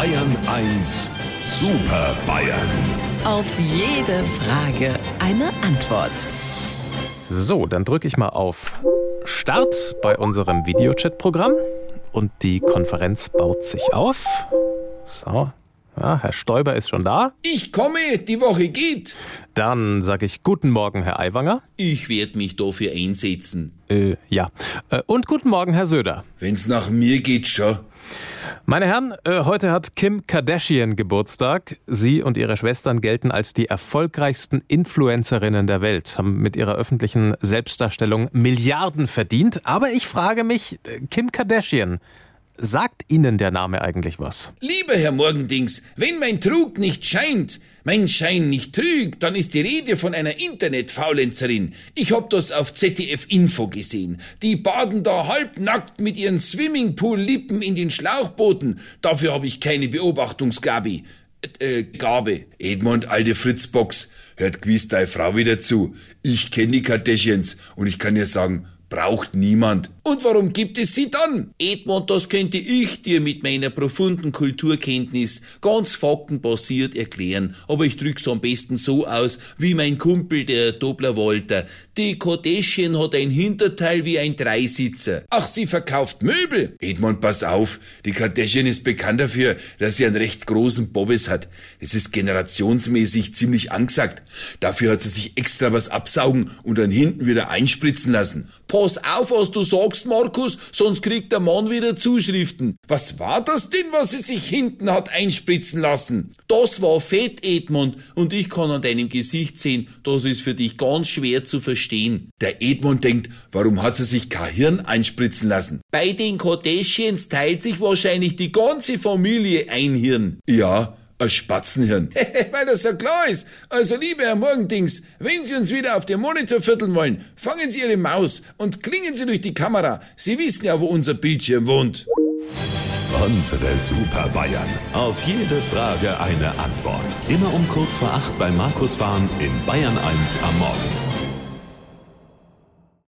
Bayern 1 Super Bayern. Auf jede Frage eine Antwort. So, dann drücke ich mal auf Start bei unserem Videochat-Programm und die Konferenz baut sich auf. So, ja, Herr Stoiber ist schon da. Ich komme, die Woche geht. Dann sage ich guten Morgen, Herr Aiwanger. Ich werde mich dafür einsetzen. Äh, ja. Äh, Und guten Morgen, Herr Söder. Wenn's nach mir geht, schon. Meine Herren, äh, heute hat Kim Kardashian Geburtstag. Sie und ihre Schwestern gelten als die erfolgreichsten Influencerinnen der Welt, haben mit ihrer öffentlichen Selbstdarstellung Milliarden verdient. Aber ich frage mich, äh, Kim Kardashian, sagt Ihnen der Name eigentlich was? Lieber Herr Morgendings, wenn mein Trug nicht scheint, mein Schein nicht trügt, dann ist die Rede von einer Internetfaulenzerin. Ich hab das auf ZDF Info gesehen. Die baden da halbnackt mit ihren Swimmingpool-Lippen in den Schlauchbooten. Dafür habe ich keine Beobachtungsgabe. Äh, Gabe. Edmund, alte Fritzbox, hört gewiss deine Frau wieder zu. Ich kenne die Kardashians und ich kann dir sagen, braucht niemand. Und warum gibt es sie dann? Edmund, das könnte ich dir mit meiner profunden Kulturkenntnis ganz faktenbasiert erklären, aber ich drück's am besten so aus, wie mein Kumpel, der Dobler Walter. Die Kardashian hat ein Hinterteil wie ein Dreisitzer. Ach, sie verkauft Möbel. Edmund, pass auf, die Kardashian ist bekannt dafür, dass sie einen recht großen Bobbes hat. Das ist generationsmäßig ziemlich angesagt. Dafür hat sie sich extra was absaugen und dann hinten wieder einspritzen lassen. Pass auf, was du sagst, Markus, sonst kriegt der Mann wieder Zuschriften. Was war das denn, was sie sich hinten hat einspritzen lassen? Das war Fett, Edmund, und ich kann an deinem Gesicht sehen, das ist für dich ganz schwer zu verstehen. Der Edmund denkt, warum hat sie sich kein Hirn einspritzen lassen? Bei den Kardashians teilt sich wahrscheinlich die ganze Familie ein Hirn. Ja, ein Spatzenhirn. Weil das so klar ist. Also, liebe Herr Morgendings, wenn Sie uns wieder auf den Monitor vierteln wollen, fangen Sie Ihre Maus und klingen Sie durch die Kamera. Sie wissen ja, wo unser Bildschirm wohnt. Unsere Super Bayern. Auf jede Frage eine Antwort. Immer um kurz vor acht bei Markus Fahren in Bayern 1 am Morgen.